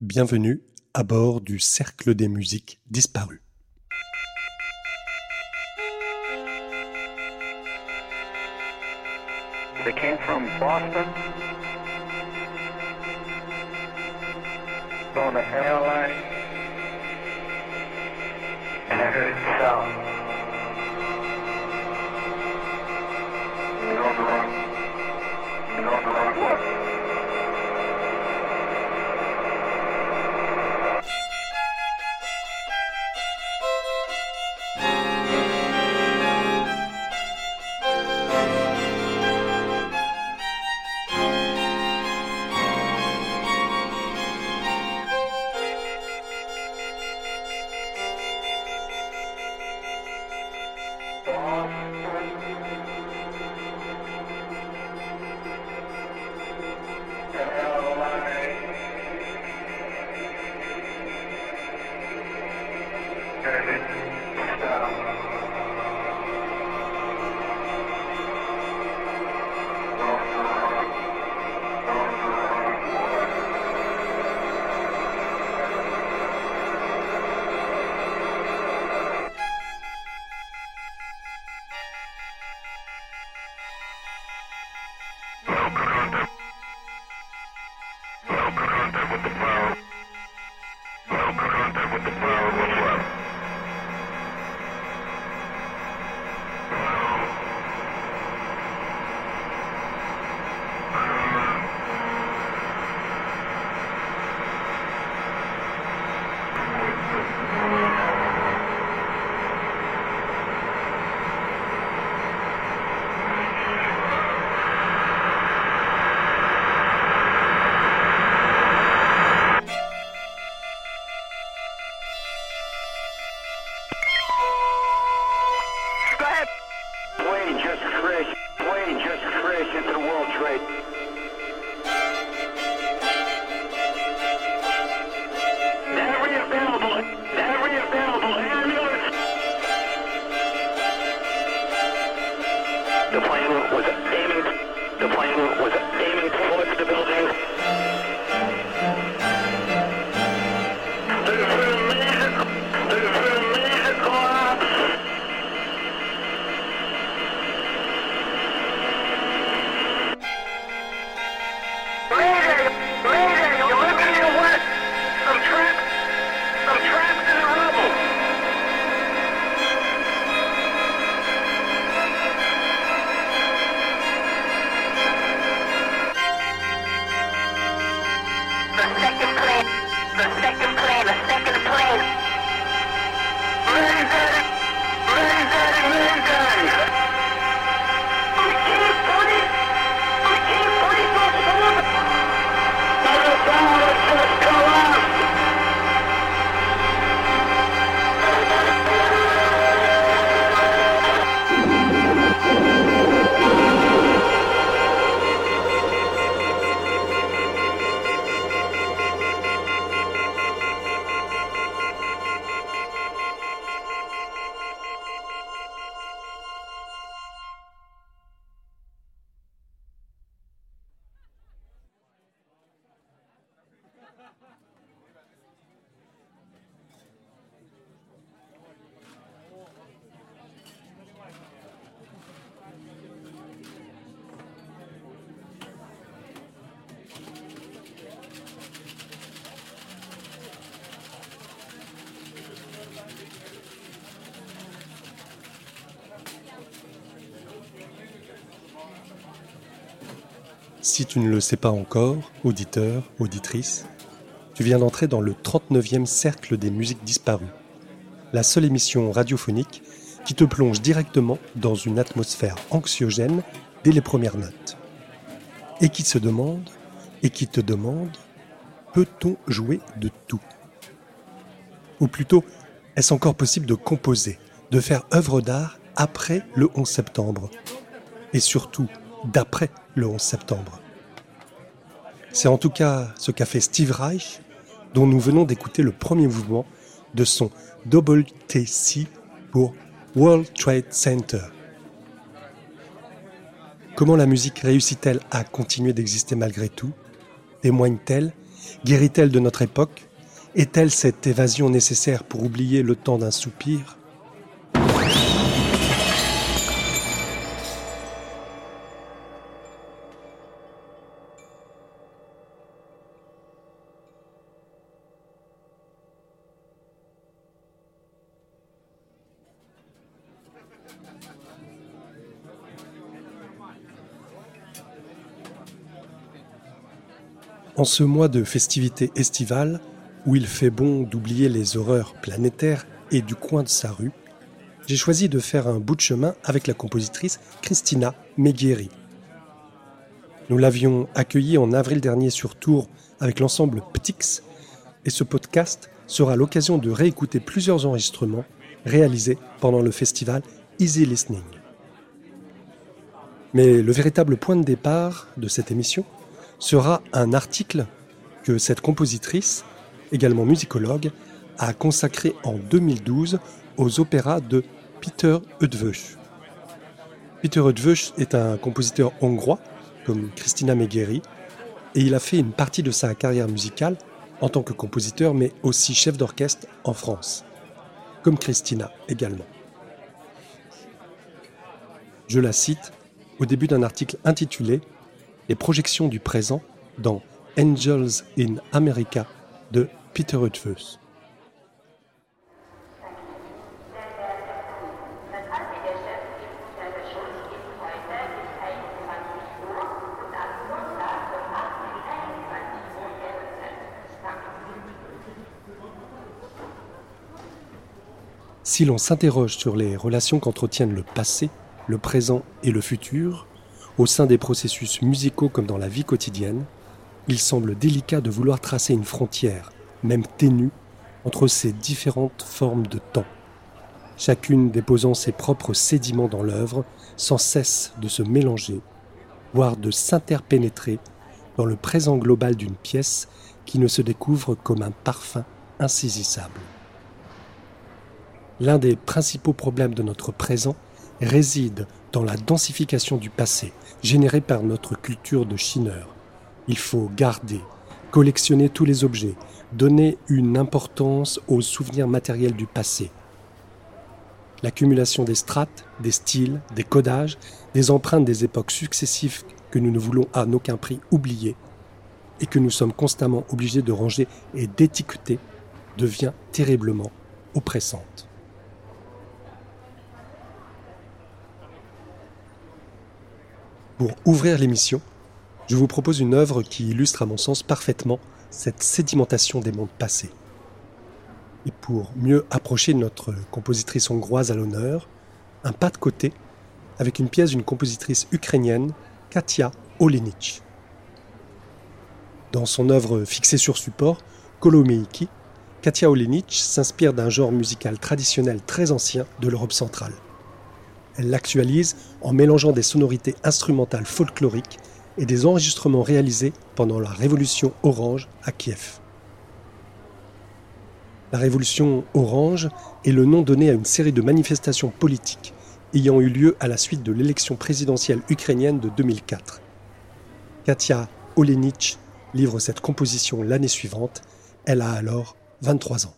Bienvenue à bord du Cercle des musiques disparues. Tu ne le sais pas encore, auditeur, auditrice, tu viens d'entrer dans le 39e cercle des musiques disparues, la seule émission radiophonique qui te plonge directement dans une atmosphère anxiogène dès les premières notes. Et qui se demande, et qui te demande, peut-on jouer de tout? Ou plutôt, est-ce encore possible de composer, de faire œuvre d'art après le 11 septembre? Et surtout, d'après le 11 septembre? C'est en tout cas ce qu'a fait Steve Reich, dont nous venons d'écouter le premier mouvement de son Double TC pour World Trade Center. Comment la musique réussit-elle à continuer d'exister malgré tout? Témoigne-t-elle? Guérit-elle de notre époque? Est-elle cette évasion nécessaire pour oublier le temps d'un soupir? En ce mois de festivités estivales, où il fait bon d'oublier les horreurs planétaires et du coin de sa rue, j'ai choisi de faire un bout de chemin avec la compositrice Christina Meghieri. Nous l'avions accueillie en avril dernier sur Tours avec l'ensemble Ptix, et ce podcast sera l'occasion de réécouter plusieurs enregistrements réalisés pendant le festival Easy Listening. Mais le véritable point de départ de cette émission sera un article que cette compositrice, également musicologue, a consacré en 2012 aux opéras de Peter Eötvös. Peter Eötvös est un compositeur hongrois, comme Christina Megeri, et il a fait une partie de sa carrière musicale en tant que compositeur, mais aussi chef d'orchestre en France, comme Christina également. Je la cite au début d'un article intitulé les projections du présent dans Angels in America de Peter Eötvös. Si l'on s'interroge sur les relations qu'entretiennent le passé, le présent et le futur, au sein des processus musicaux comme dans la vie quotidienne, il semble délicat de vouloir tracer une frontière, même ténue, entre ces différentes formes de temps, chacune déposant ses propres sédiments dans l'œuvre, sans cesse de se mélanger, voire de s'interpénétrer dans le présent global d'une pièce qui ne se découvre comme un parfum insaisissable. L'un des principaux problèmes de notre présent réside dans la densification du passé, générée par notre culture de chineur. Il faut garder, collectionner tous les objets, donner une importance aux souvenirs matériels du passé. L'accumulation des strates, des styles, des codages, des empreintes des époques successives que nous ne voulons à aucun prix oublier et que nous sommes constamment obligés de ranger et d'étiqueter devient terriblement oppressante. Pour ouvrir l'émission, je vous propose une œuvre qui illustre à mon sens parfaitement cette sédimentation des mondes passés. Et pour mieux approcher notre compositrice hongroise à l'honneur, un pas de côté avec une pièce d'une compositrice ukrainienne, Katia Olenich. Dans son œuvre fixée sur support, Kolomeiki, Katia Olenich s'inspire d'un genre musical traditionnel très ancien de l'Europe centrale. Elle l'actualise en mélangeant des sonorités instrumentales folkloriques et des enregistrements réalisés pendant la révolution orange à Kiev. La révolution orange est le nom donné à une série de manifestations politiques ayant eu lieu à la suite de l'élection présidentielle ukrainienne de 2004. Katia Olenich livre cette composition l'année suivante. Elle a alors 23 ans.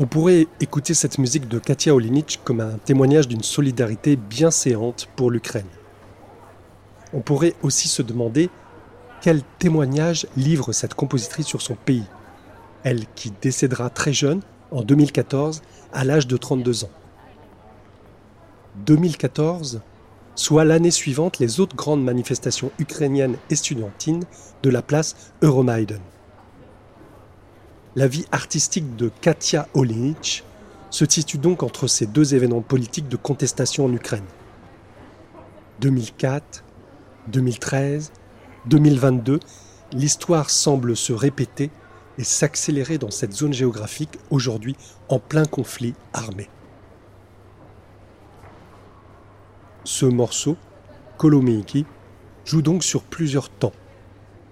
On pourrait écouter cette musique de Katia Olenich comme un témoignage d'une solidarité bien séante pour l'Ukraine. On pourrait aussi se demander quel témoignage livre cette compositrice sur son pays, elle qui décédera très jeune, en 2014, à l'âge de 32 ans. 2014, soit l'année suivante les autres grandes manifestations ukrainiennes et studentines de la place Euromaiden. La vie artistique de Katia Olenich se situe donc entre ces deux événements politiques de contestation en Ukraine. 2004, 2013, 2022, l'histoire semble se répéter et s'accélérer dans cette zone géographique aujourd'hui en plein conflit armé. Ce morceau, Kolomeiki, joue donc sur plusieurs temps.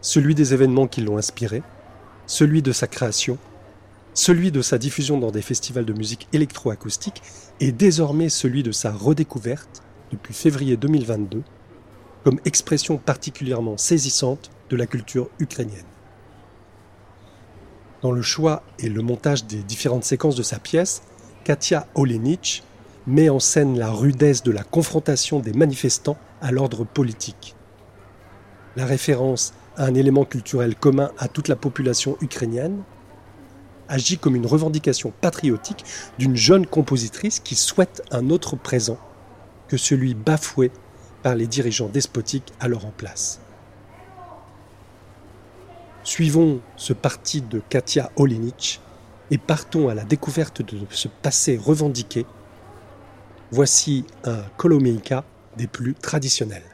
Celui des événements qui l'ont inspiré, celui de sa création, celui de sa diffusion dans des festivals de musique électroacoustique et désormais celui de sa redécouverte depuis février 2022 comme expression particulièrement saisissante de la culture ukrainienne. Dans le choix et le montage des différentes séquences de sa pièce, Katia Olenich met en scène la rudesse de la confrontation des manifestants à l'ordre politique. La référence un élément culturel commun à toute la population ukrainienne agit comme une revendication patriotique d'une jeune compositrice qui souhaite un autre présent que celui bafoué par les dirigeants despotiques alors en place. Suivons ce parti de Katia Olenich et partons à la découverte de ce passé revendiqué. Voici un Kolomeika des plus traditionnels.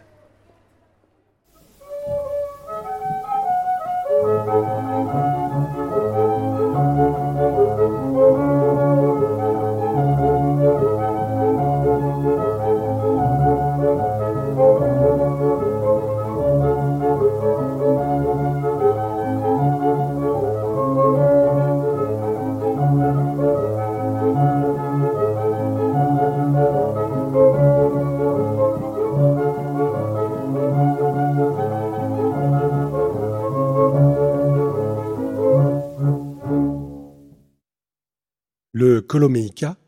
Le kolomeika,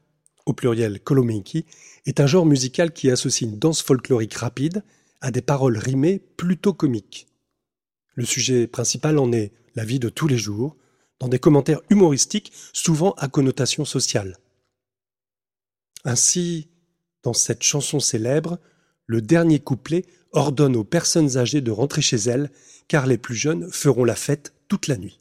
au pluriel kolomeiki, est un genre musical qui associe une danse folklorique rapide à des paroles rimées plutôt comiques. Le sujet principal en est la vie de tous les jours, dans des commentaires humoristiques souvent à connotation sociale. Ainsi, dans cette chanson célèbre, le dernier couplet ordonne aux personnes âgées de rentrer chez elles, car les plus jeunes feront la fête toute la nuit.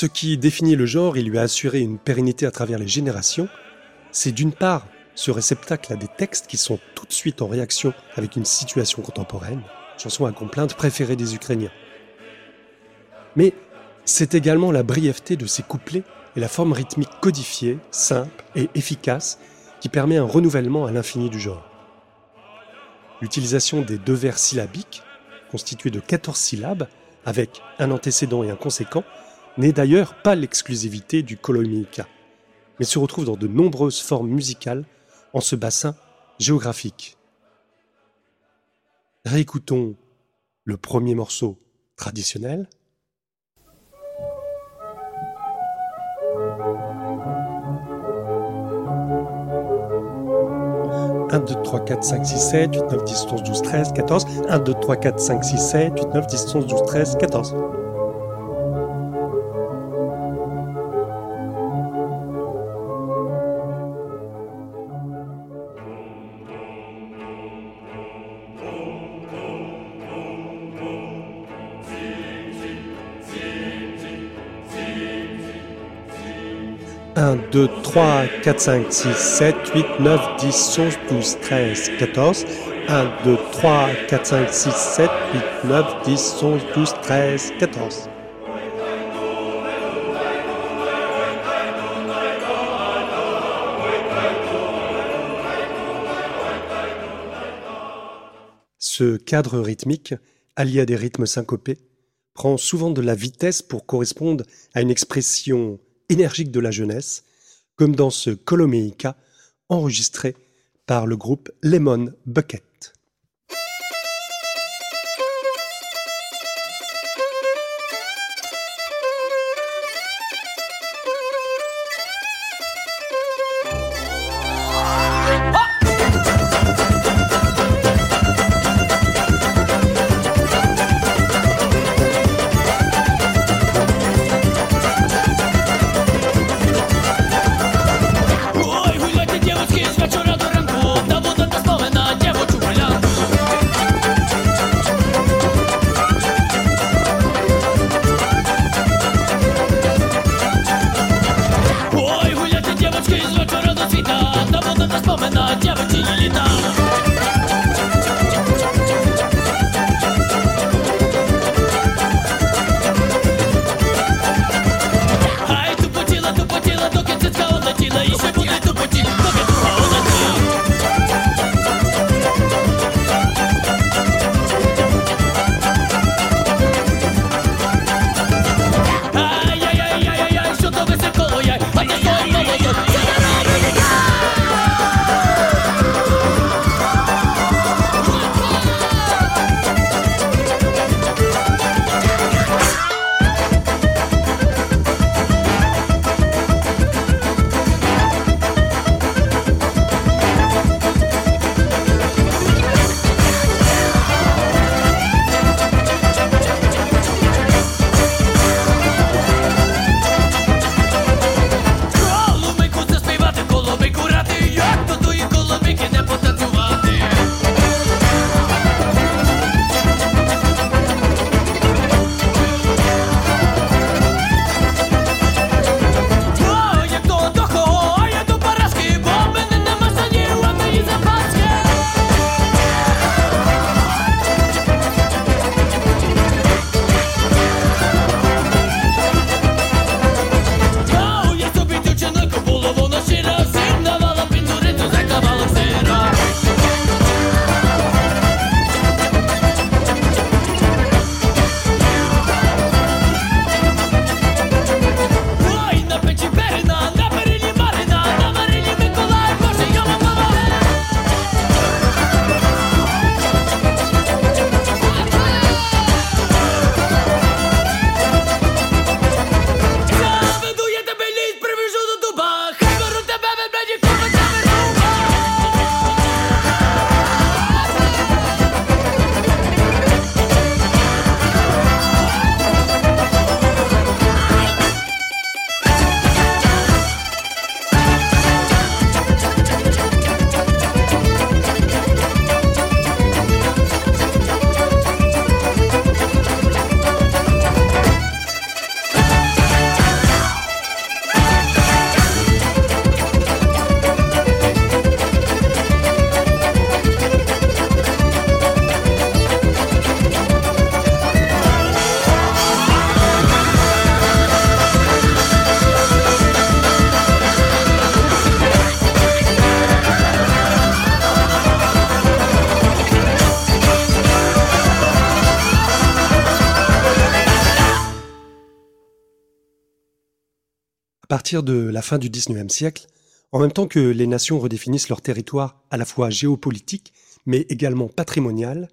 Ce qui définit le genre et lui a assuré une pérennité à travers les générations, c'est d'une part ce réceptacle à des textes qui sont tout de suite en réaction avec une situation contemporaine, chanson à complainte préférée des Ukrainiens. Mais c'est également la brièveté de ces couplets et la forme rythmique codifiée, simple et efficace qui permet un renouvellement à l'infini du genre. L'utilisation des deux vers syllabiques, constitués de 14 syllabes, avec un antécédent et un conséquent, n'est d'ailleurs pas l'exclusivité du Kolomiika, mais se retrouve dans de nombreuses formes musicales en ce bassin géographique. Réécoutons le premier morceau traditionnel. « 1, 2, 3, 4, 5, 6, 7, 8, 9, 10, 11, 12, 13, 14. 1, 2, 3, 4, 5, 6, 7, 8, 9, 10, 11, 12, 13, 14. Un, 2, 3, 4, 5, 6, 7, 8, 9, 10, 11, 12, 13, 14. 1, 2, 3, 4, 5, 6, 7, 8, 9, 10, 11, 12, 13, 14. Ce cadre rythmique, allié à des rythmes syncopés, prend souvent de la vitesse pour correspondre à une expression énergique de la jeunesse, comme dans ce Kolomeika enregistré par le groupe Lemon Bucket. Partir de la fin du XIXe siècle, en même temps que les nations redéfinissent leur territoire à la fois géopolitique, mais également patrimonial,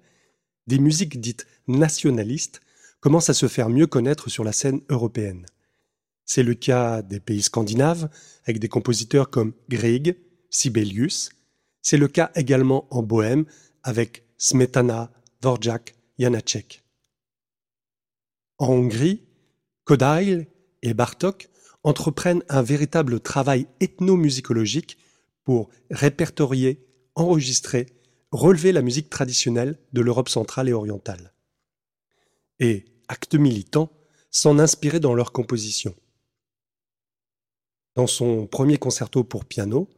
des musiques dites nationalistes commencent à se faire mieux connaître sur la scène européenne. C'est le cas des pays scandinaves, avec des compositeurs comme Grieg, Sibelius. C'est le cas également en Bohème, avec Smetana, Dvorak, Janacek. En Hongrie, Kodály et Bartók entreprennent un véritable travail ethnomusicologique pour répertorier, enregistrer, relever la musique traditionnelle de l'Europe centrale et orientale. Et, acte militant, s'en inspirer dans leurs compositions. Dans son premier concerto pour piano,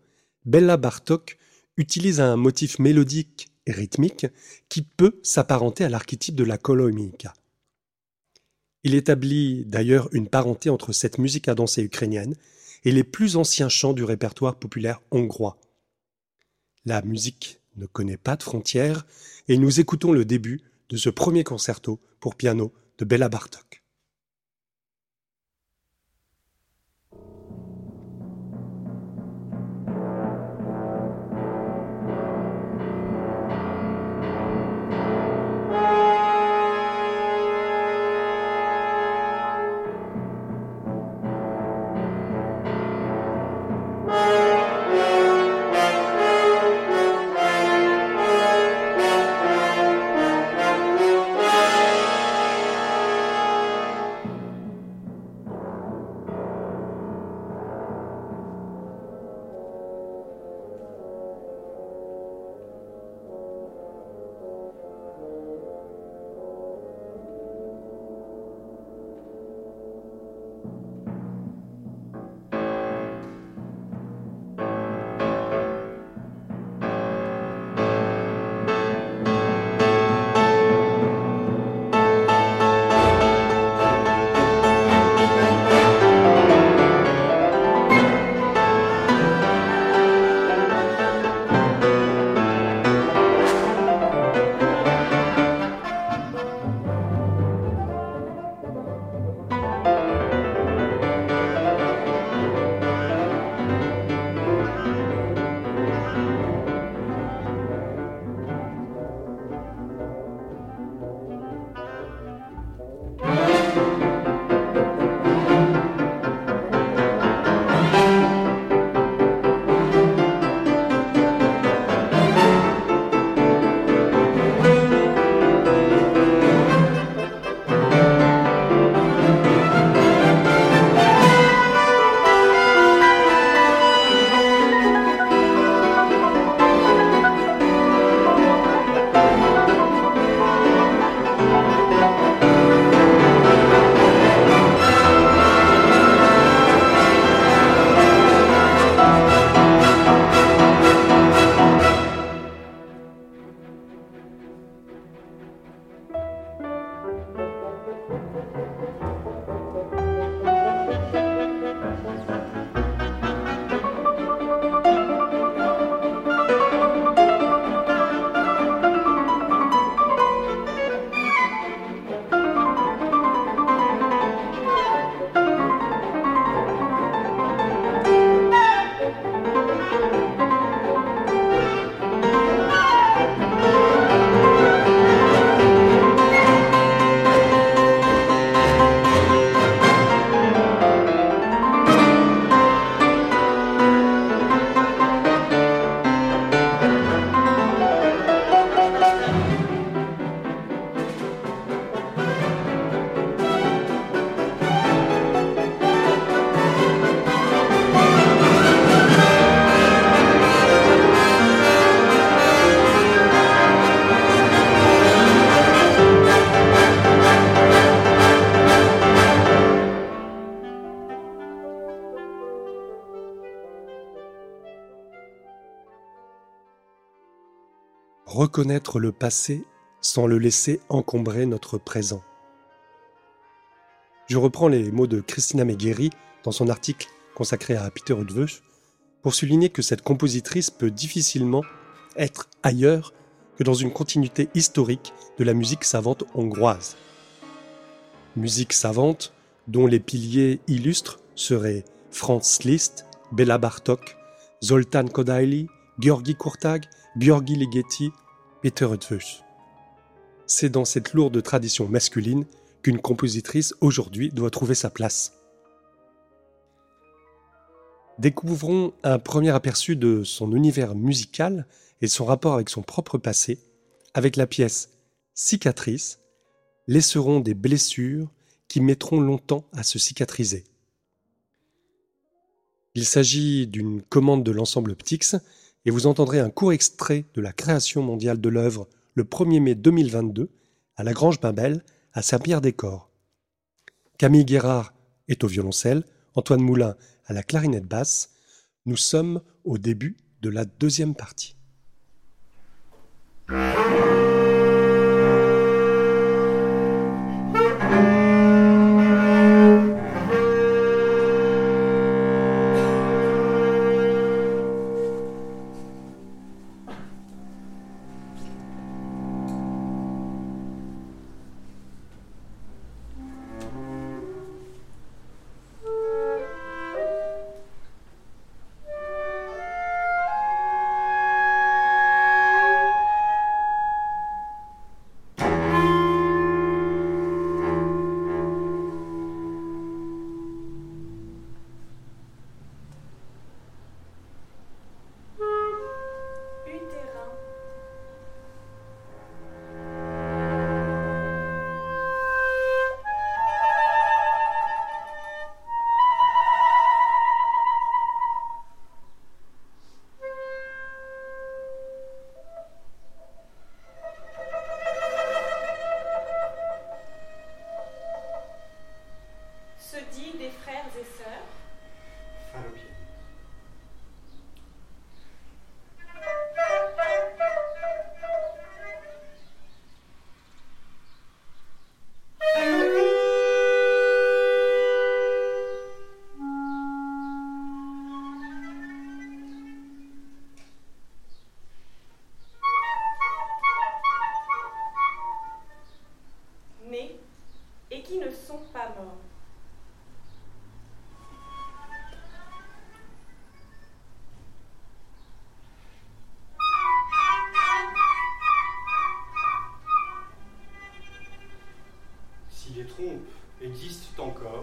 Bella Bartók utilise un motif mélodique et rythmique qui peut s'apparenter à l'archétype de la kolomica. Il établit d'ailleurs une parenté entre cette musique à danser ukrainienne et les plus anciens chants du répertoire populaire hongrois. La musique ne connaît pas de frontières et nous écoutons le début de ce premier concerto pour piano de Bella Bartók. Le passé sans le laisser encombrer notre présent. Je reprends les mots de Christina Megheri dans son article consacré à Peter Udvösch pour souligner que cette compositrice peut difficilement être ailleurs que dans une continuité historique de la musique savante hongroise. Musique savante dont les piliers illustres seraient Franz Liszt, Béla Bartok, Zoltán Kodály, Georgi Kurtag, Georgi Ligeti, Peter Eötvös. C'est dans cette lourde tradition masculine qu'une compositrice aujourd'hui doit trouver sa place. Découvrons un premier aperçu de son univers musical et son rapport avec son propre passé avec la pièce Cicatrice, laisseront des blessures qui mettront longtemps à se cicatriser. Il s'agit d'une commande de l'ensemble Ptix et vous entendrez un court extrait de la création mondiale de l'œuvre le 1er mai 2022 à la Grange Bimbel à Saint-Pierre-des-Corps. Camille Guérard est au violoncelle, Antoine Moulin à la clarinette basse. Nous sommes au début de la deuxième partie. Existent encore,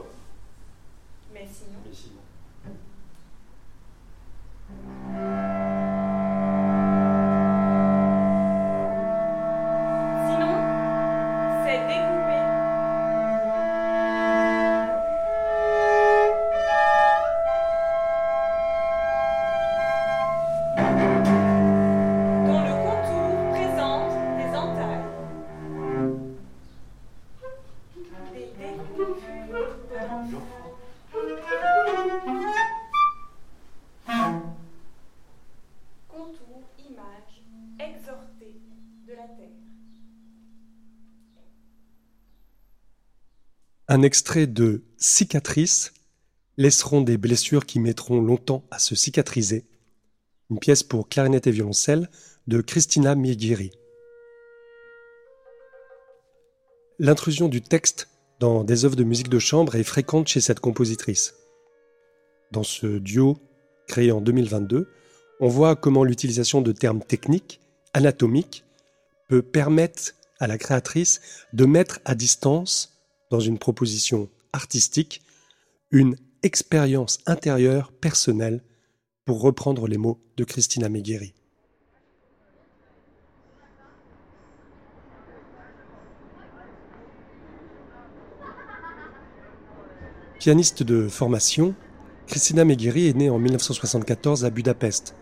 Un extrait de Cicatrice laisseront des blessures qui mettront longtemps à se cicatriser. Une pièce pour clarinette et violoncelle de Christina Miegiri. L'intrusion du texte dans des œuvres de musique de chambre est fréquente chez cette compositrice. Dans ce duo créé en 2022, on voit comment l'utilisation de termes techniques, anatomiques, peut permettre à la créatrice de mettre à distance, dans une proposition artistique, une expérience intérieure personnelle, pour reprendre les mots de Christina Megheri. Pianiste de formation, Christina Megheri est née en 1974 à Budapest.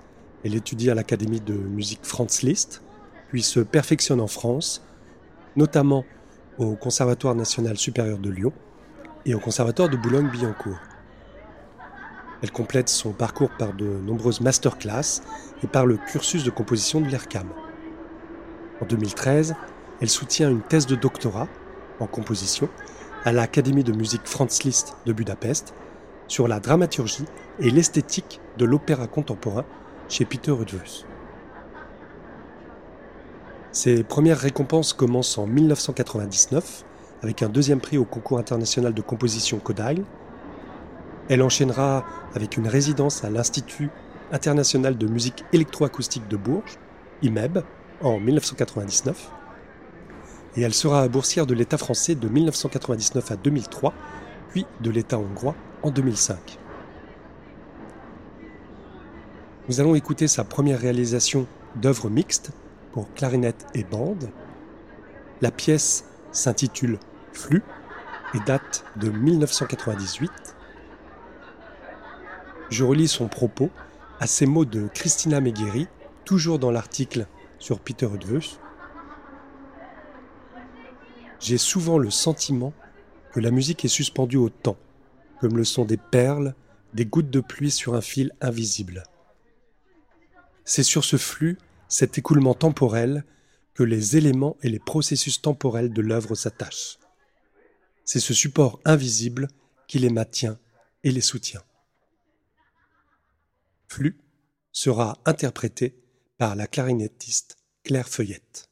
Elle étudie à l'Académie de musique Franz Liszt, puis se perfectionne en France, notamment au Conservatoire national supérieur de Lyon et au Conservatoire de Boulogne-Billancourt. Elle complète son parcours par de nombreuses masterclass et par le cursus de composition de l'ERCAM. En 2013, elle soutient une thèse de doctorat en composition à l'Académie de musique Franz Liszt de Budapest sur la dramaturgie et l'esthétique de l'opéra contemporain chez Peter Rudvus. Ses premières récompenses commencent en 1999 avec un deuxième prix au concours international de composition Kodail. Elle enchaînera avec une résidence à l'Institut international de musique électroacoustique de Bourges, IMEB, en 1999. Et elle sera boursière de l'État français de 1999 à 2003, puis de l'État hongrois en 2005. Nous allons écouter sa première réalisation d'œuvres mixtes pour clarinette et bande. La pièce s'intitule Flux et date de 1998. Je relis son propos à ces mots de Christina Megheri, toujours dans l'article sur Peter Rudvus. J'ai souvent le sentiment que la musique est suspendue au temps, comme le sont des perles, des gouttes de pluie sur un fil invisible. C'est sur ce flux, cet écoulement temporel, que les éléments et les processus temporels de l'œuvre s'attachent. C'est ce support invisible qui les maintient et les soutient. Flux sera interprété par la clarinettiste Claire Feuillette.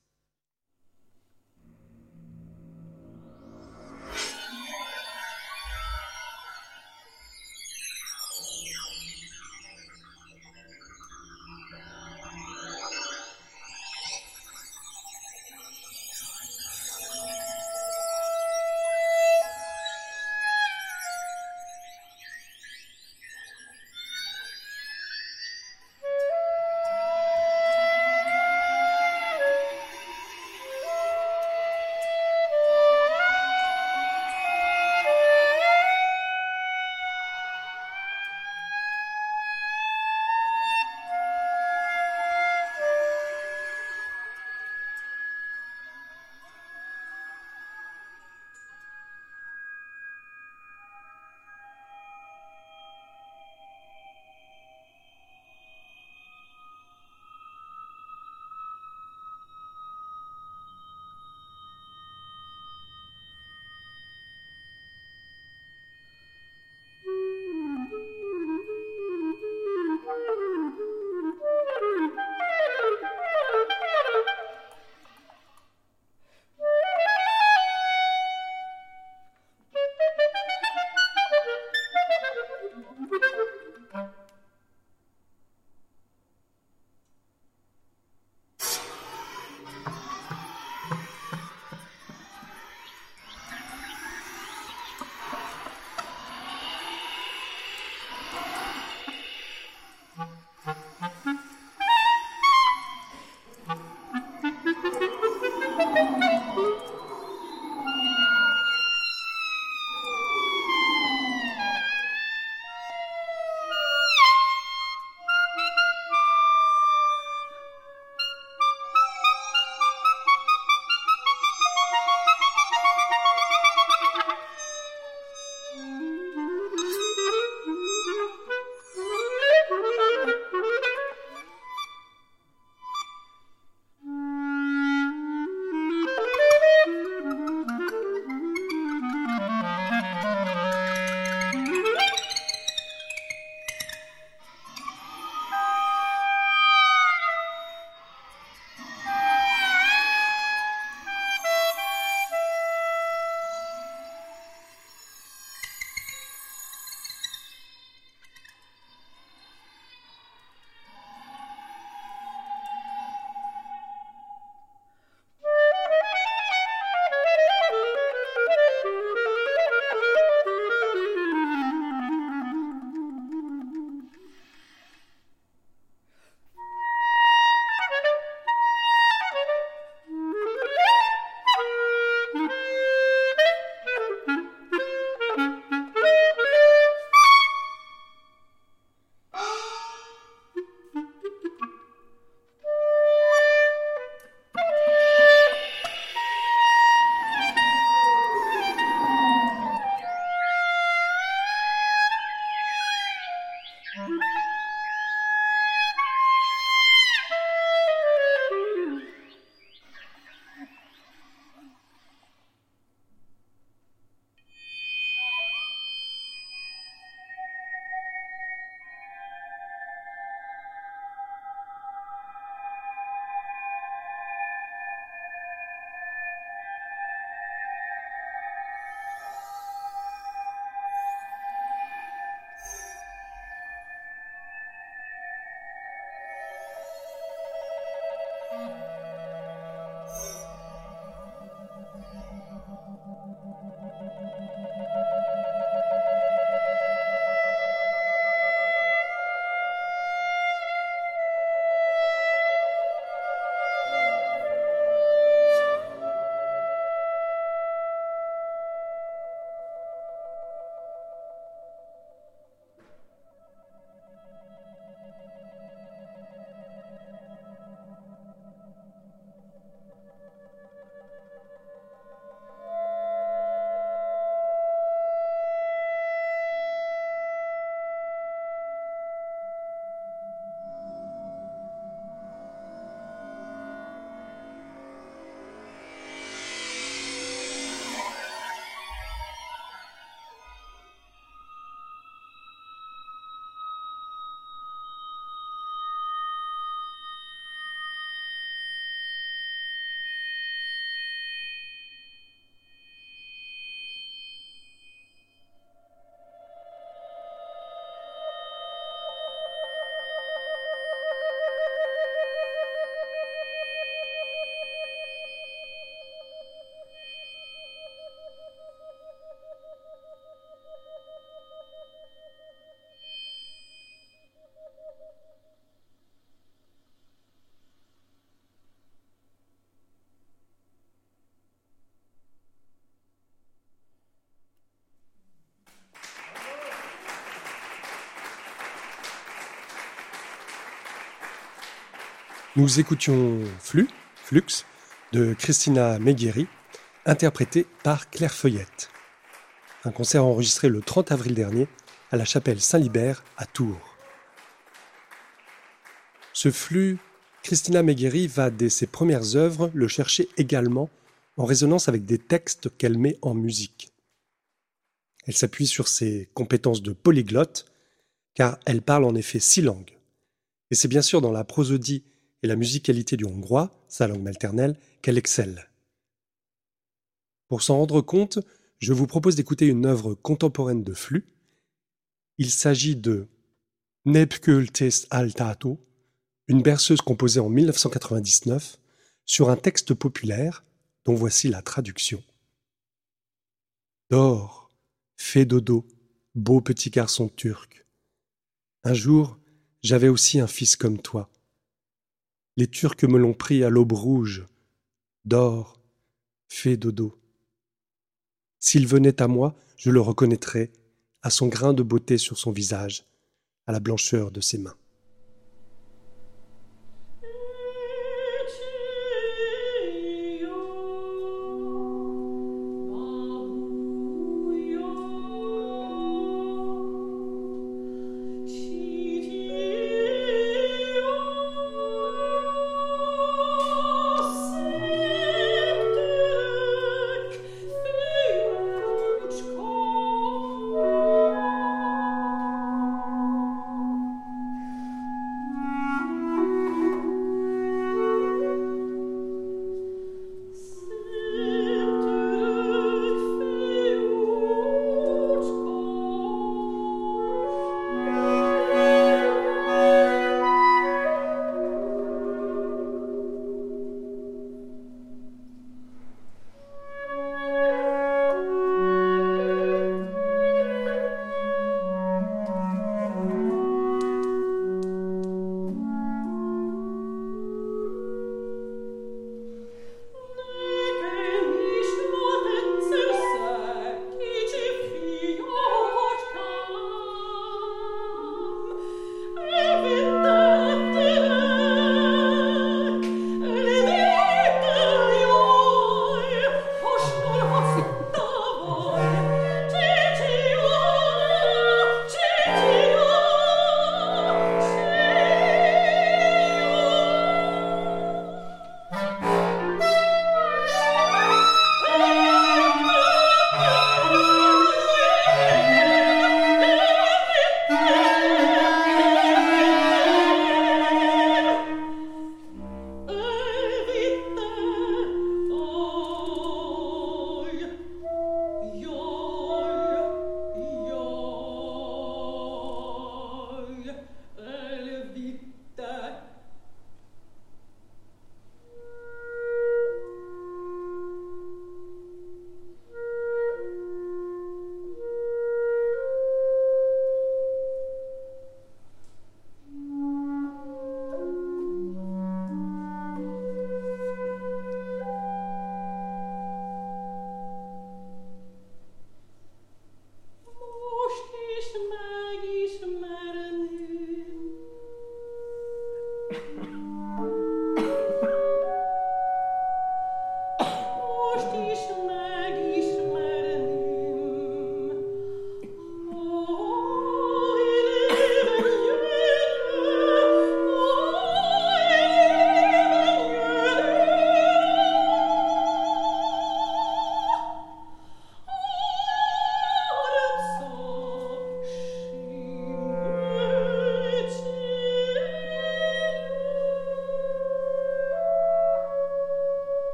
Nous écoutions Flux, Flux de Christina Megueri, interprété par Claire Feuillette. Un concert enregistré le 30 avril dernier à la chapelle Saint-Libert à Tours. Ce flux, Christina Megueri va dès ses premières œuvres le chercher également en résonance avec des textes qu'elle met en musique. Elle s'appuie sur ses compétences de polyglotte, car elle parle en effet six langues. Et c'est bien sûr dans la prosodie et la musicalité du hongrois, sa langue maternelle, qu'elle excelle. Pour s'en rendre compte, je vous propose d'écouter une œuvre contemporaine de Flux. Il s'agit de Nepkultes Altato, une berceuse composée en 1999 sur un texte populaire dont voici la traduction. Dors, fais dodo, beau petit garçon turc. Un jour, j'avais aussi un fils comme toi. Les Turcs me l'ont pris à l'aube rouge. Dors, fais dodo. S'il venait à moi, je le reconnaîtrais, à son grain de beauté sur son visage, à la blancheur de ses mains.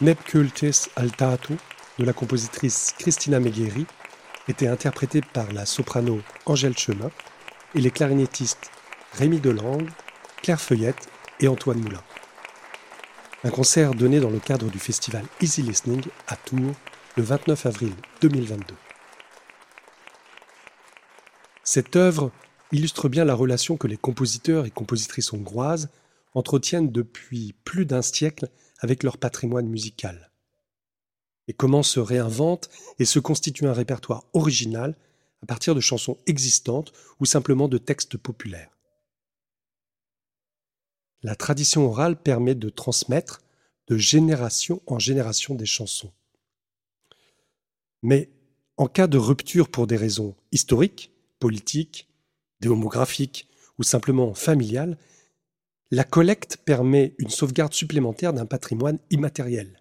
Nepcultis Altato de la compositrice Christina Megheri était interprété par la soprano Angèle Chemin et les clarinettistes Rémi Delangue, Claire Feuillette et Antoine Moulin. Un concert donné dans le cadre du festival Easy Listening à Tours le 29 avril 2022. Cette œuvre illustre bien la relation que les compositeurs et compositrices hongroises entretiennent depuis plus d'un siècle avec leur patrimoine musical. Et comment se réinvente et se constitue un répertoire original à partir de chansons existantes ou simplement de textes populaires? La tradition orale permet de transmettre de génération en génération des chansons. Mais en cas de rupture pour des raisons historiques, politiques, démographiques ou simplement familiales, la collecte permet une sauvegarde supplémentaire d'un patrimoine immatériel.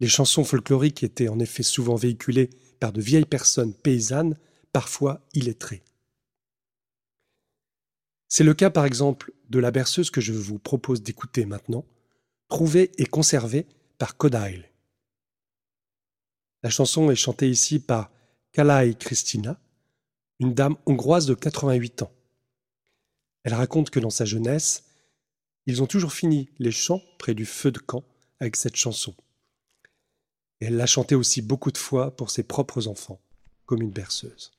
Les chansons folkloriques étaient en effet souvent véhiculées par de vieilles personnes paysannes, parfois illettrées. C'est le cas par exemple de la berceuse que je vous propose d'écouter maintenant, trouvée et conservée par Kodail. La chanson est chantée ici par Kalai Christina, une dame hongroise de 88 ans. Elle raconte que dans sa jeunesse, ils ont toujours fini les chants près du feu de camp avec cette chanson. Elle l'a chantée aussi beaucoup de fois pour ses propres enfants, comme une berceuse.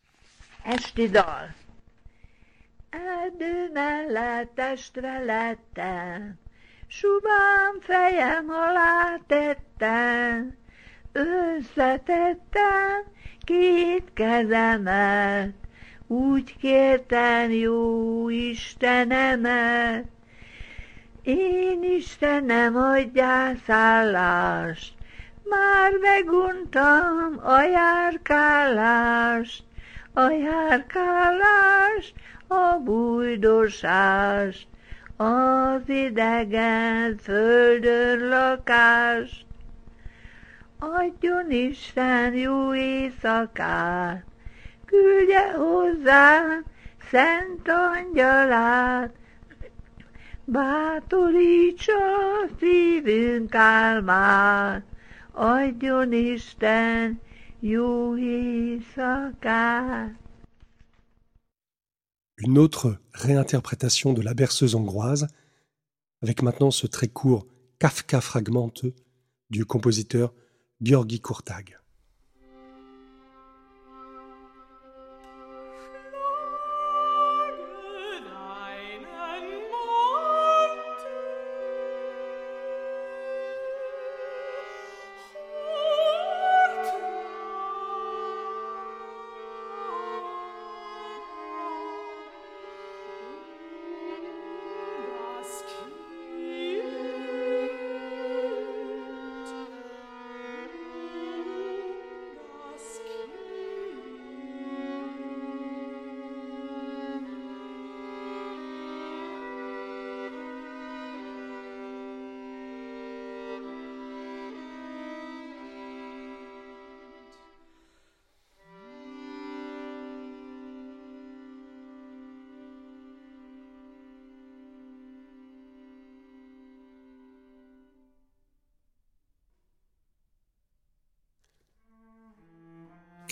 Úgy kértem jó Istenemet, Én Istenem adjál szállást, Már meguntam a járkálást, a járkálást, a bújdosást, az idegen földön lakást. Adjon Isten jó éjszakát, Une autre réinterprétation de la berceuse hongroise, avec maintenant ce très court Kafka fragmenteux du compositeur Georgi Kurtag.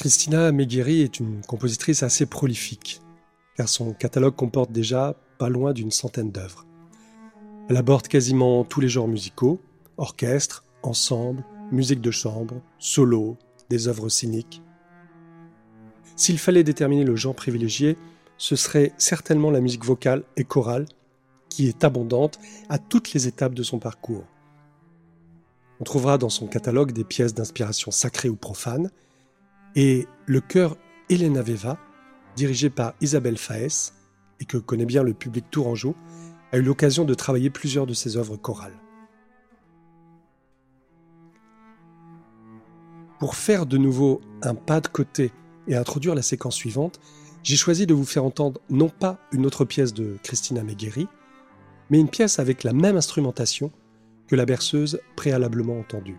Christina Megheri est une compositrice assez prolifique, car son catalogue comporte déjà pas loin d'une centaine d'œuvres. Elle aborde quasiment tous les genres musicaux, orchestre, ensemble, musique de chambre, solo, des œuvres cyniques. S'il fallait déterminer le genre privilégié, ce serait certainement la musique vocale et chorale, qui est abondante à toutes les étapes de son parcours. On trouvera dans son catalogue des pièces d'inspiration sacrée ou profane, et le chœur Elena Veva, dirigé par Isabelle Faes, et que connaît bien le public tourangeau, a eu l'occasion de travailler plusieurs de ses œuvres chorales. Pour faire de nouveau un pas de côté et introduire la séquence suivante, j'ai choisi de vous faire entendre non pas une autre pièce de Christina Megheri, mais une pièce avec la même instrumentation que la berceuse préalablement entendue.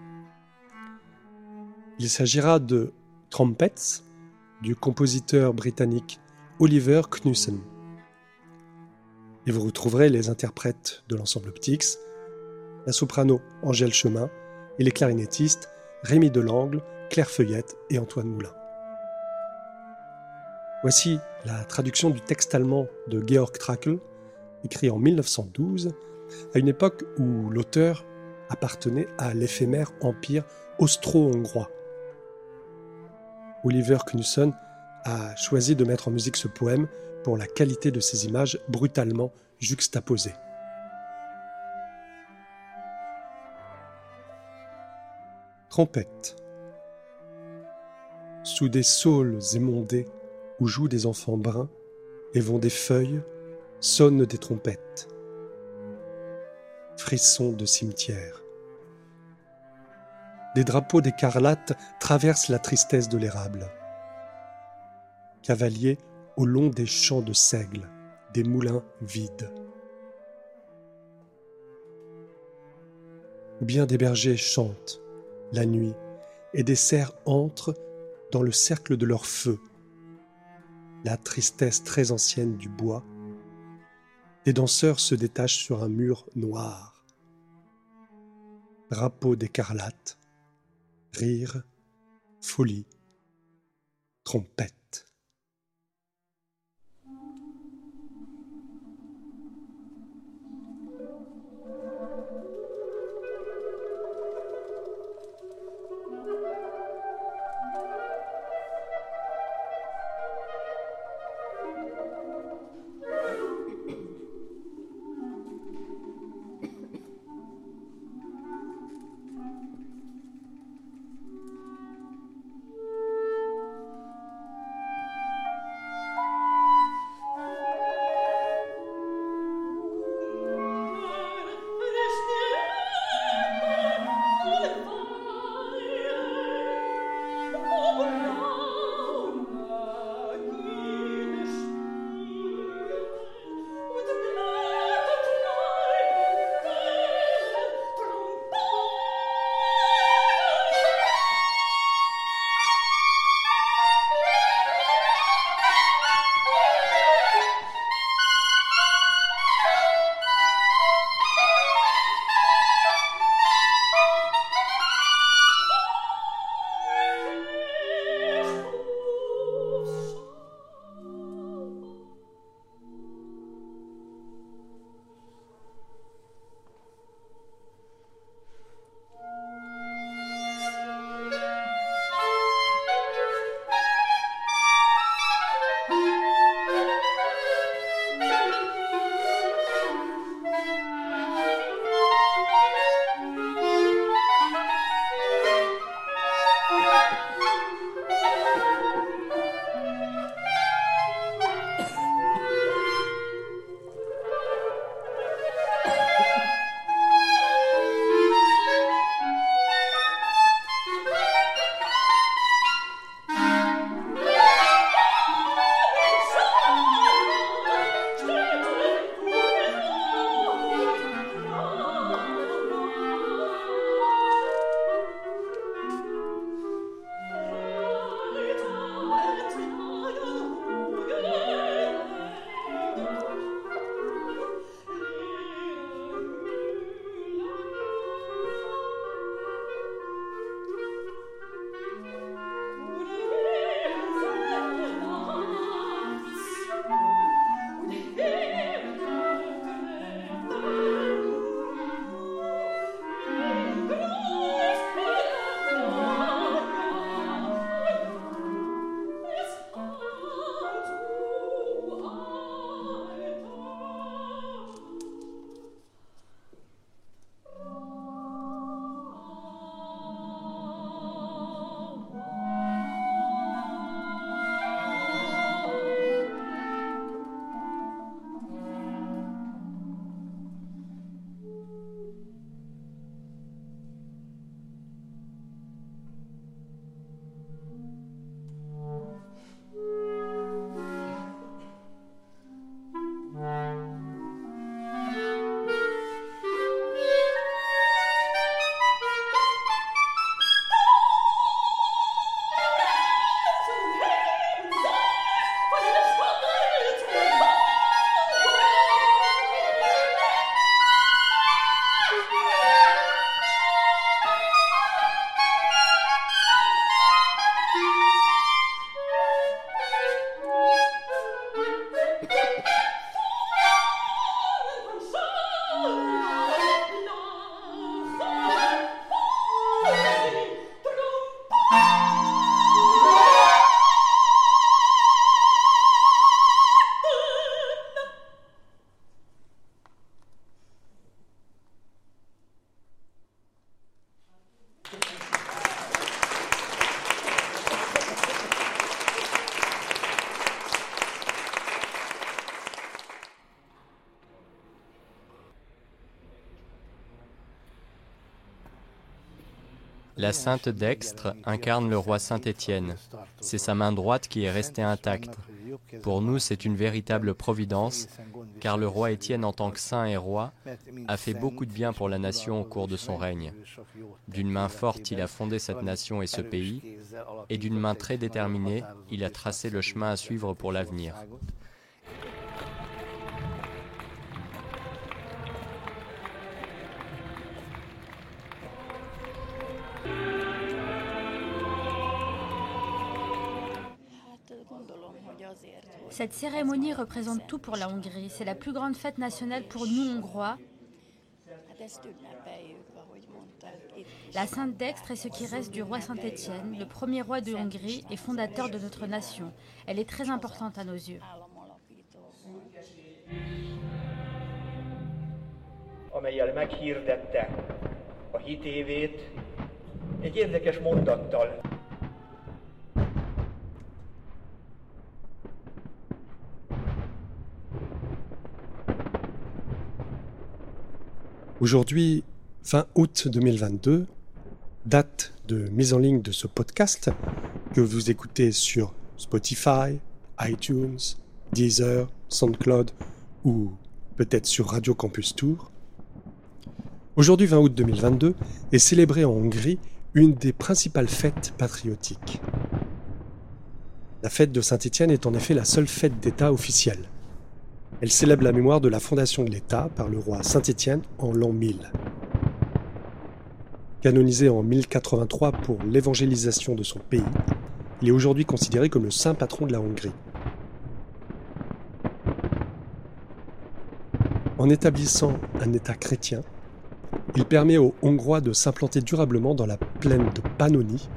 Il s'agira de Trumpets du compositeur britannique Oliver Knussen. Et vous retrouverez les interprètes de l'ensemble Ptix, la soprano Angèle Chemin et les clarinettistes Rémi Delangle, Claire Feuillette et Antoine Moulin. Voici la traduction du texte allemand de Georg Trakl, écrit en 1912, à une époque où l'auteur appartenait à l'éphémère empire austro-hongrois. Oliver Knussen a choisi de mettre en musique ce poème pour la qualité de ses images brutalement juxtaposées. Trompette. Sous des saules émondés où jouent des enfants bruns et vont des feuilles, sonnent des trompettes. Frissons de cimetière. Des drapeaux d'écarlate traversent la tristesse de l'érable. Cavaliers au long des champs de seigle, des moulins vides. Ou bien des bergers chantent la nuit et des cerfs entrent dans le cercle de leur feu. La tristesse très ancienne du bois. Des danseurs se détachent sur un mur noir. Drapeau d'écarlate, rire, folie, trompette. La sainte dextre incarne le roi Saint-Étienne. C'est sa main droite qui est restée intacte. Pour nous, c'est une véritable providence, car le roi Étienne, en tant que saint et roi, a fait beaucoup de bien pour la nation au cours de son règne. D'une main forte, il a fondé cette nation et ce pays, et d'une main très déterminée, il a tracé le chemin à suivre pour l'avenir. Cette cérémonie représente tout pour la Hongrie. C'est la plus grande fête nationale pour nous, Hongrois. La Sainte Dextre est ce qui reste du roi Saint-Étienne, le premier roi de Hongrie et fondateur de notre nation. Elle est très importante à nos yeux. Aujourd'hui, fin août 2022, date de mise en ligne de ce podcast que vous écoutez sur Spotify, iTunes, Deezer, SoundCloud ou peut-être sur Radio Campus Tour. Aujourd'hui 20 août 2022 est célébrée en Hongrie une des principales fêtes patriotiques. La fête de Saint-Étienne est en effet la seule fête d'État officielle. Elle célèbre la mémoire de la fondation de l'État par le roi Saint-Étienne en l'an 1000. Canonisé en 1083 pour l'évangélisation de son pays, il est aujourd'hui considéré comme le saint patron de la Hongrie. En établissant un État chrétien, il permet aux Hongrois de s'implanter durablement dans la plaine de Pannonie,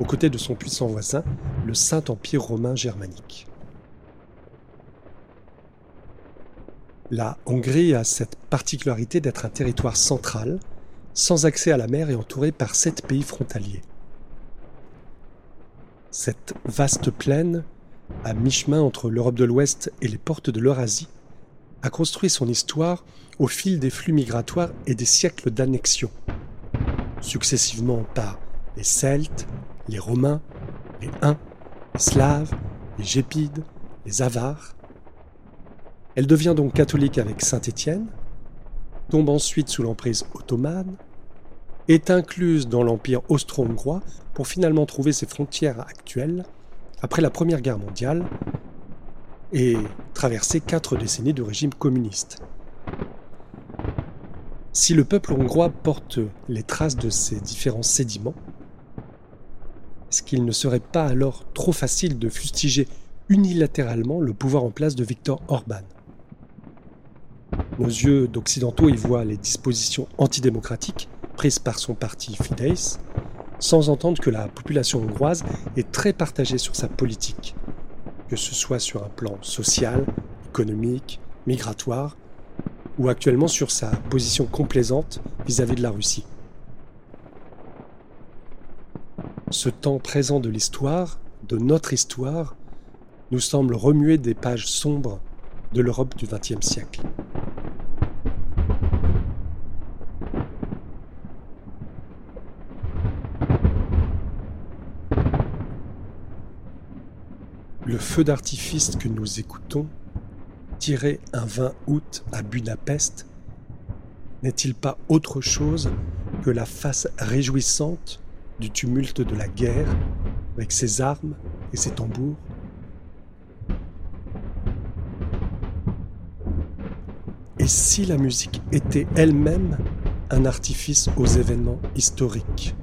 aux côtés de son puissant voisin, le Saint-Empire romain germanique. La Hongrie a cette particularité d'être un territoire central, sans accès à la mer et entouré par sept pays frontaliers. Cette vaste plaine, à mi-chemin entre l'Europe de l'Ouest et les portes de l'Eurasie, a construit son histoire au fil des flux migratoires et des siècles d'annexion, successivement par les Celtes, les Romains, les Huns, les Slaves, les Gépides, les Avars. Elle devient donc catholique avec Saint-Étienne, tombe ensuite sous l'emprise ottomane, est incluse dans l'Empire austro-hongrois pour finalement trouver ses frontières actuelles après la Première Guerre mondiale et traverser quatre décennies de régime communiste. Si le peuple hongrois porte les traces de ces différents sédiments, est-ce qu'il ne serait pas alors trop facile de fustiger unilatéralement le pouvoir en place de Viktor Orban? Nos yeux d'occidentaux y voient les dispositions antidémocratiques prises par son parti Fidesz, sans entendre que la population hongroise est très partagée sur sa politique, que ce soit sur un plan social, économique, migratoire, ou actuellement sur sa position complaisante vis-à-vis de la Russie. Ce temps présent de l'histoire, de notre histoire, nous semble remuer des pages sombres de l'Europe du XXe siècle. Le feu d'artifice que nous écoutons, tiré un 20 août à Budapest, n'est-il pas autre chose que la face réjouissante du tumulte de la guerre, avec ses armes et ses tambours? Et si la musique était elle-même un artifice aux événements historiques?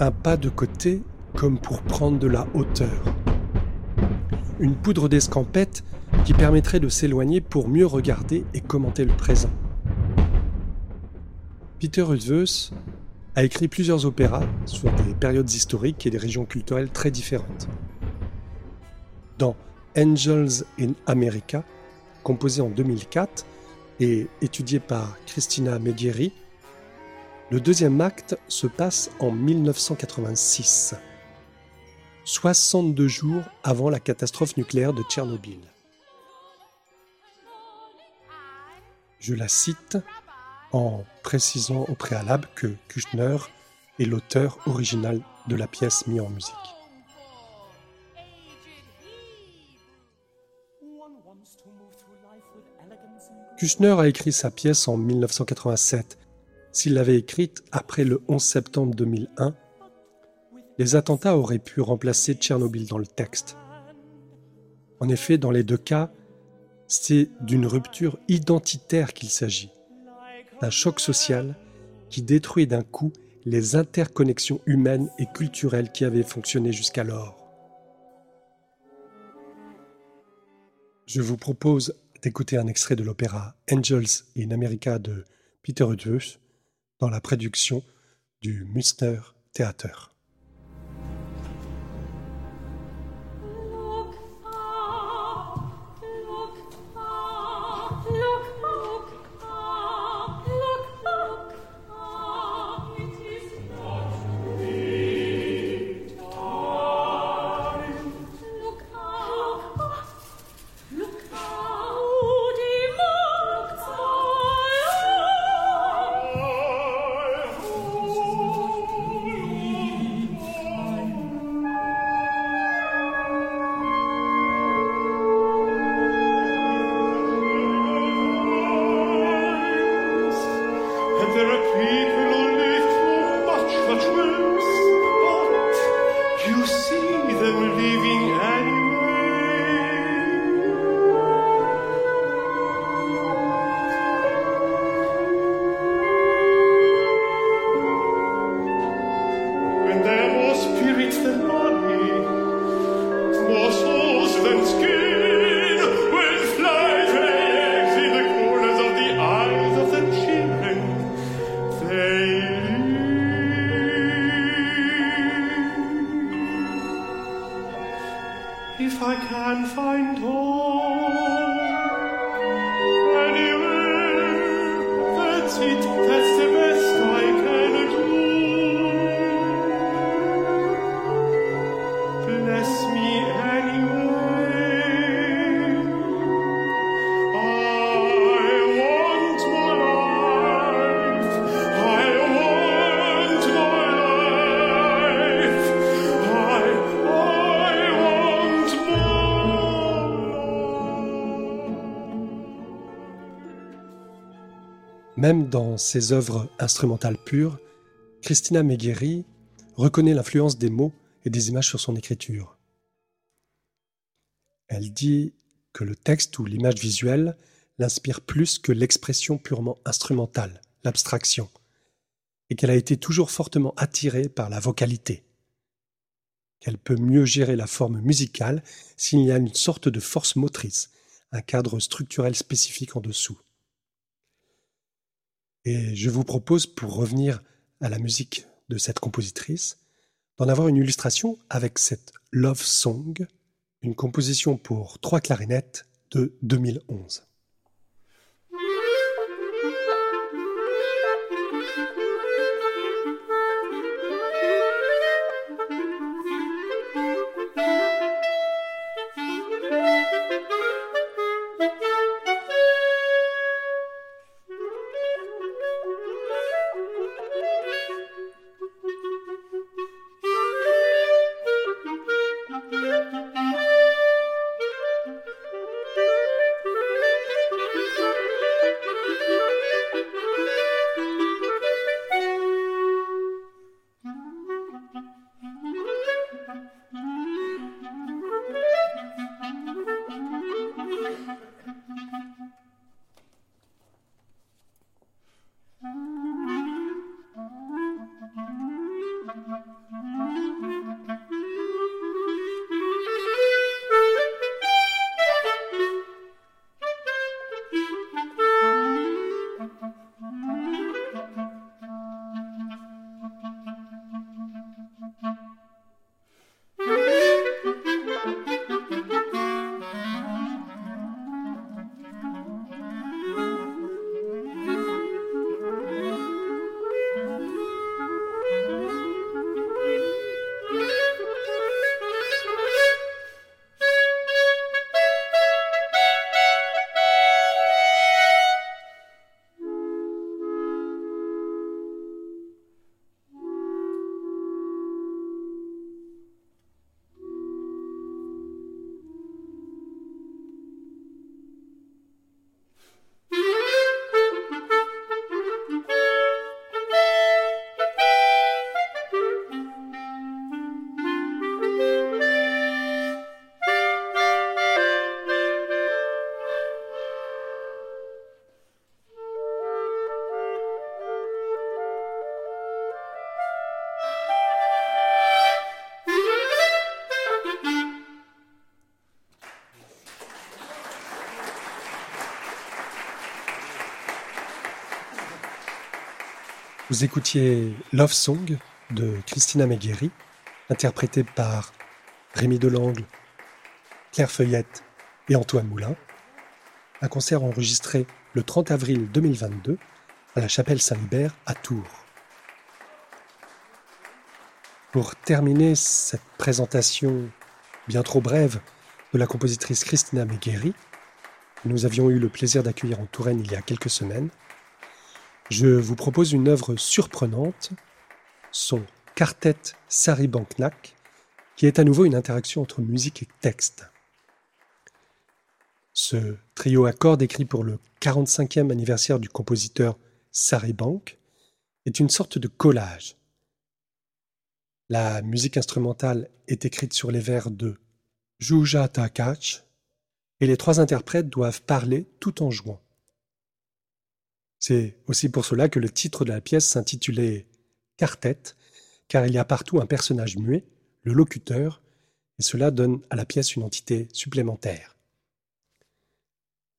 Un pas de côté comme pour prendre de la hauteur. Une poudre d'escampette qui permettrait de s'éloigner pour mieux regarder et commenter le présent. Peter Rudveux a écrit plusieurs opéras sur des périodes historiques et des régions culturelles très différentes. Dans Angels in America, composé en 2004 et étudié par Christina Medieri, le deuxième acte se passe en 1986, 62 jours avant la catastrophe nucléaire de Tchernobyl. Je la cite en précisant au préalable que Kushner est l'auteur original de la pièce mise en musique. Kushner a écrit sa pièce en 1987. S'il l'avait écrite après le 11 septembre 2001, les attentats auraient pu remplacer Tchernobyl dans le texte. En effet, dans les deux cas, c'est d'une rupture identitaire qu'il s'agit, d'un choc social qui détruit d'un coup les interconnexions humaines et culturelles qui avaient fonctionné jusqu'alors. Je vous propose d'écouter un extrait de l'opéra Angels in America de Peter Udrus dans la production du Muster Theater. Dans ses œuvres instrumentales pures, Christina Megheri reconnaît l'influence des mots et des images sur son écriture. Elle dit que le texte ou l'image visuelle l'inspire plus que l'expression purement instrumentale, l'abstraction, et qu'elle a été toujours fortement attirée par la vocalité, qu'elle peut mieux gérer la forme musicale s'il y a une sorte de force motrice, un cadre structurel spécifique en dessous. Et je vous propose, pour revenir à la musique de cette compositrice, d'en avoir une illustration avec cette Love Song, une composition pour trois clarinettes de 2011. Vous écoutiez Love Song de Christina Megueri, interprétée par Rémi Delangle, Claire Feuillette et Antoine Moulin. Un concert enregistré le 30 avril 2022 à la chapelle Saint-Libert à Tours. Pour terminer cette présentation bien trop brève de la compositrice Christina Megueri, que nous avions eu le plaisir d'accueillir en Touraine il y a quelques semaines, je vous propose une œuvre surprenante, son quartet Saribanknak, qui est à nouveau une interaction entre musique et texte. Ce trio à cordes écrit pour le 45e anniversaire du compositeur Saribank est une sorte de collage. La musique instrumentale est écrite sur les vers de Juja Takach et les trois interprètes doivent parler tout en jouant. C'est aussi pour cela que le titre de la pièce s'intitulait Quartet, car il y a partout un personnage muet, le locuteur, et cela donne à la pièce une entité supplémentaire.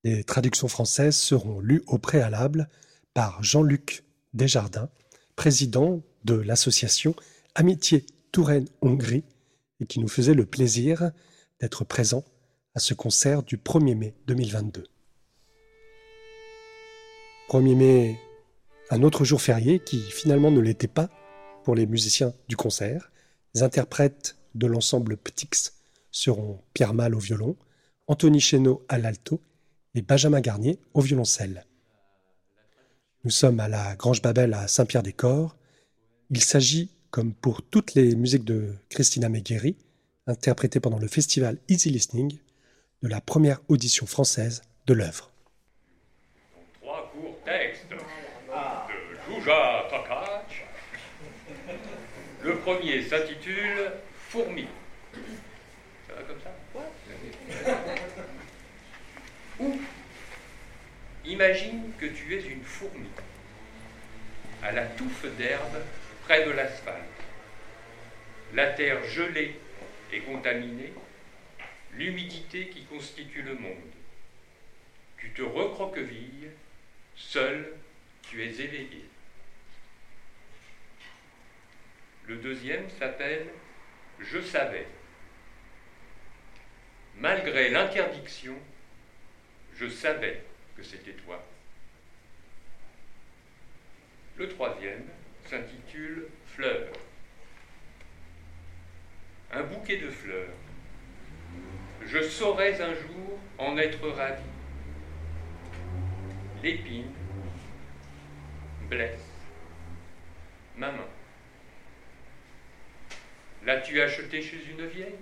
Les traductions françaises seront lues au préalable par Jean-Luc Desjardins, président de l'association Amitié Touraine-Hongrie, et qui nous faisait le plaisir d'être présent à ce concert du 1er mai 2022. 1er mai, un autre jour férié qui finalement ne l'était pas pour les musiciens du concert. Les interprètes de l'ensemble Ptix seront Pierre Mal au violon, Anthony Chéneau à l'alto et Benjamin Garnier au violoncelle. Nous sommes à la Grange Babel à Saint-Pierre-des-Corps. Il s'agit, comme pour toutes les musiques de Christina Megueri, interprétées pendant le festival Easy Listening, de la première audition française de l'œuvre. Trois courts textes de Le premier s'intitule Fourmi. Ça va comme ça Ou imagine que tu es une fourmi à la touffe d'herbe près de l'asphalte. La terre gelée et contaminée, l'humidité qui constitue le monde. Tu te recroquevilles, seul tu es éveillé. Le deuxième s'appelle Je savais. Malgré l'interdiction, je savais que c'était toi. Le troisième s'intitule Fleurs. Un bouquet de fleurs. Je saurais un jour en être ravi. L'épine blesse ma main. L'as-tu acheté chez une vieille?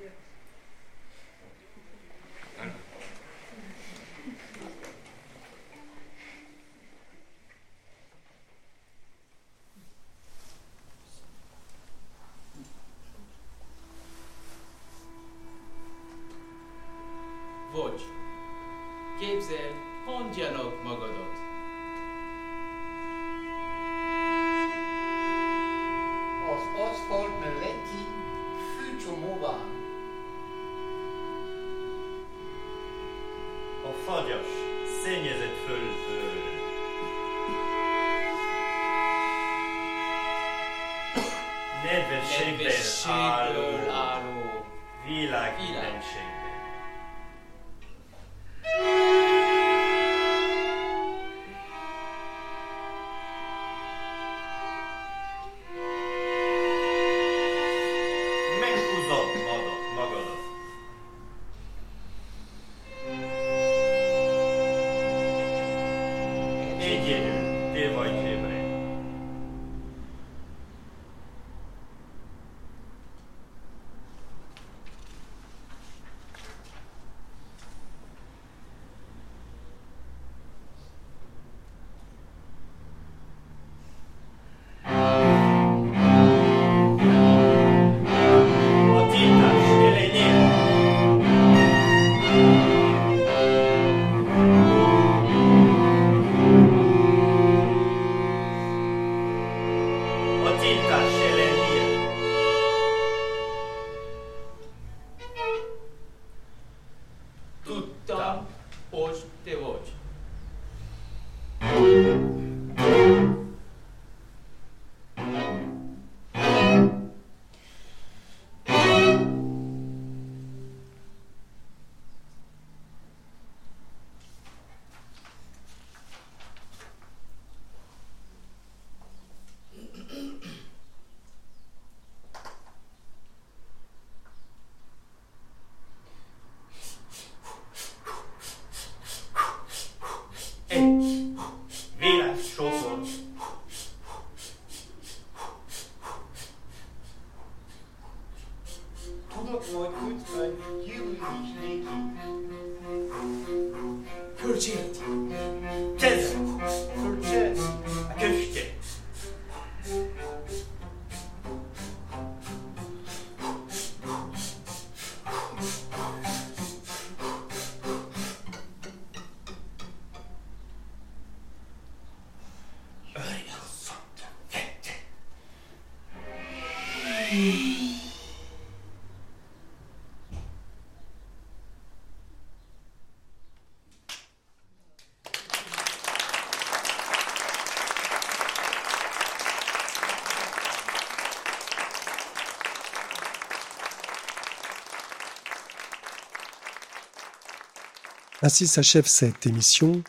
Ainsi s'achève cette émission,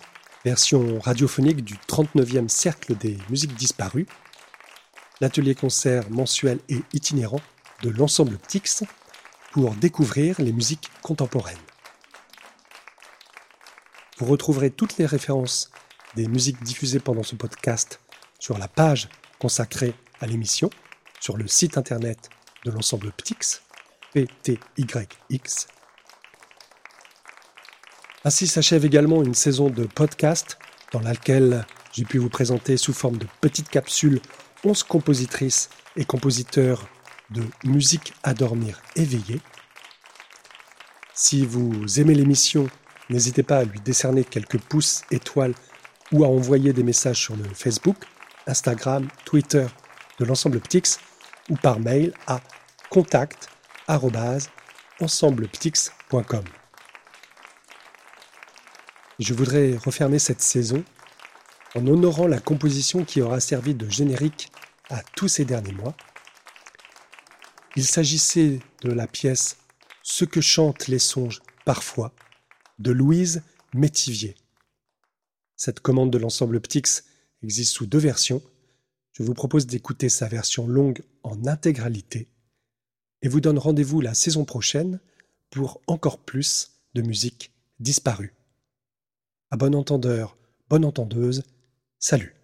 version radiophonique du 39e Cercle des musiques disparues, l'atelier concert mensuel et itinérant de l'ensemble Ptix pour découvrir les musiques contemporaines. Vous retrouverez toutes les références des musiques diffusées pendant ce podcast sur la page consacrée à l'émission, sur le site internet de l'ensemble Ptix, PTYX. Ainsi s'achève également une saison de podcast dans laquelle j'ai pu vous présenter sous forme de petites capsules 11 compositrices et compositeurs de musique à dormir éveillée. Si vous aimez l'émission, n'hésitez pas à lui décerner quelques pouces, étoiles ou à envoyer des messages sur le Facebook, Instagram, Twitter de l'ensemble Ptix ou par mail à contact@ensembleptix.com. Je voudrais refermer cette saison en honorant la composition qui aura servi de générique à tous ces derniers mois. Il s'agissait de la pièce Ce que chantent les songes parfois de Louise Métivier. Cette commande de l'ensemble Ptix existe sous deux versions. Je vous propose d'écouter sa version longue en intégralité et vous donne rendez-vous la saison prochaine pour encore plus de musique disparue. À bon entendeur, bonne entendeuse, salut.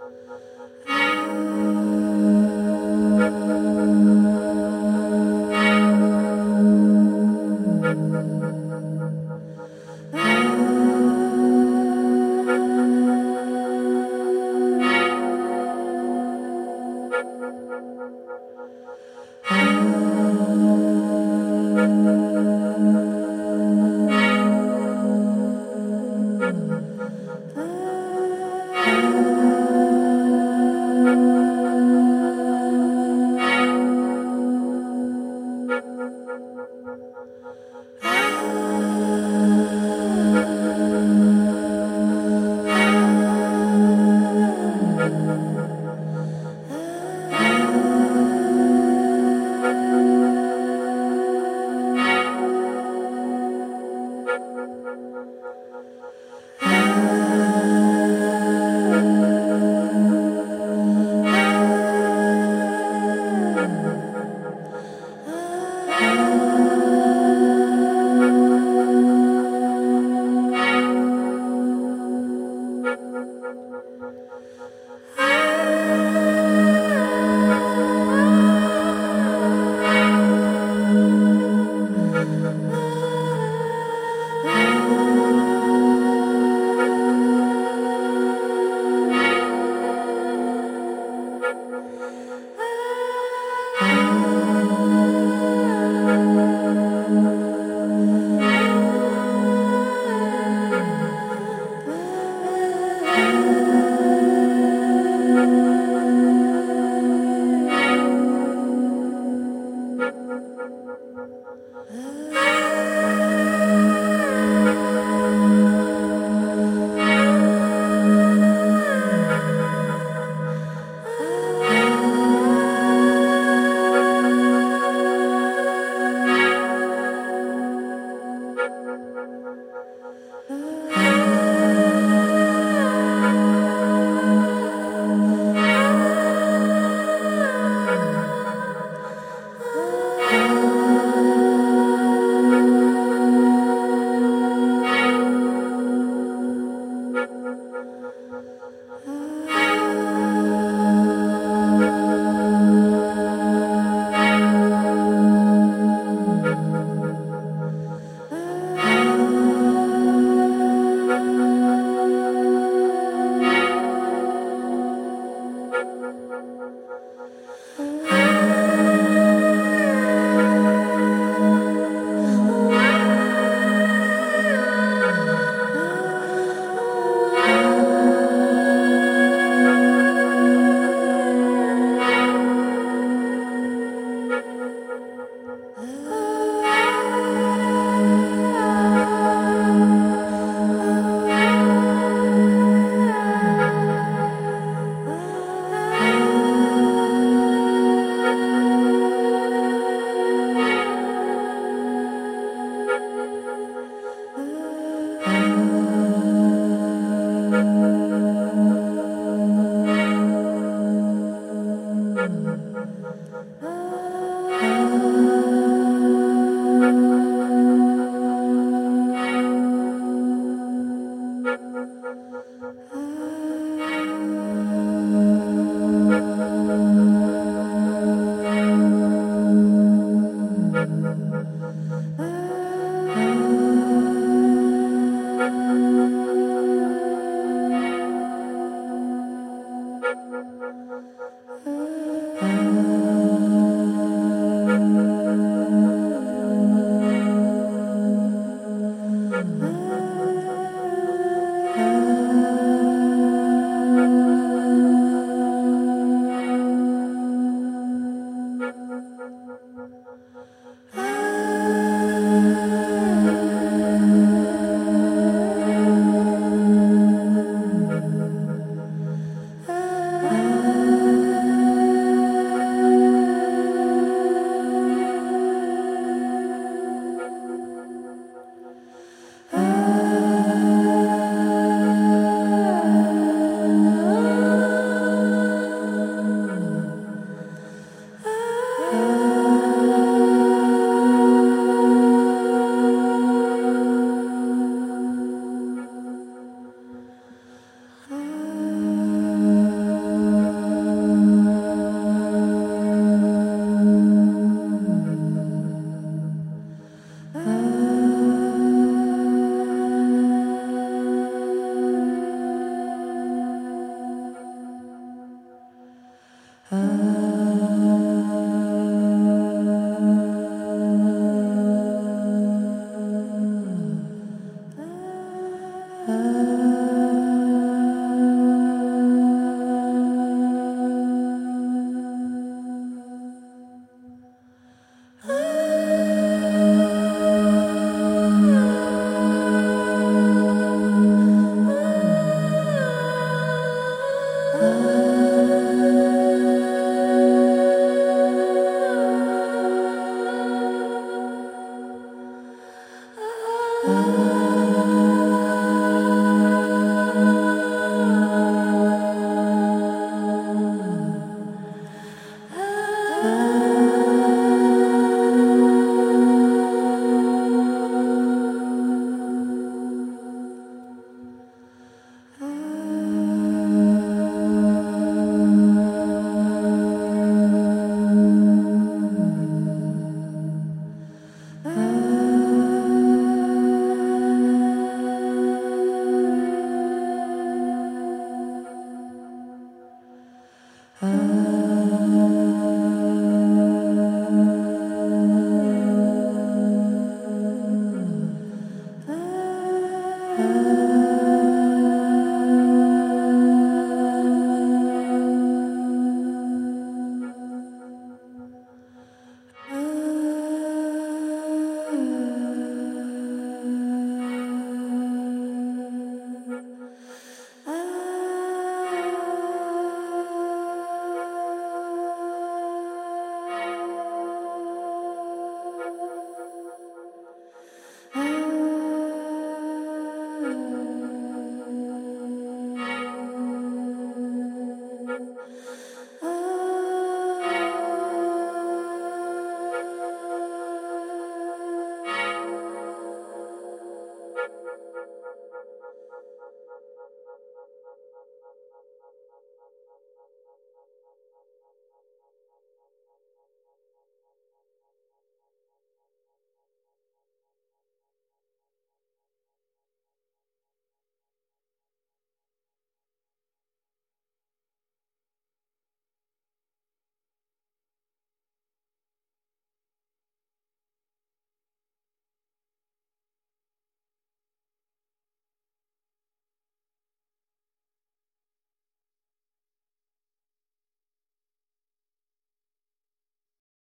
Thank you.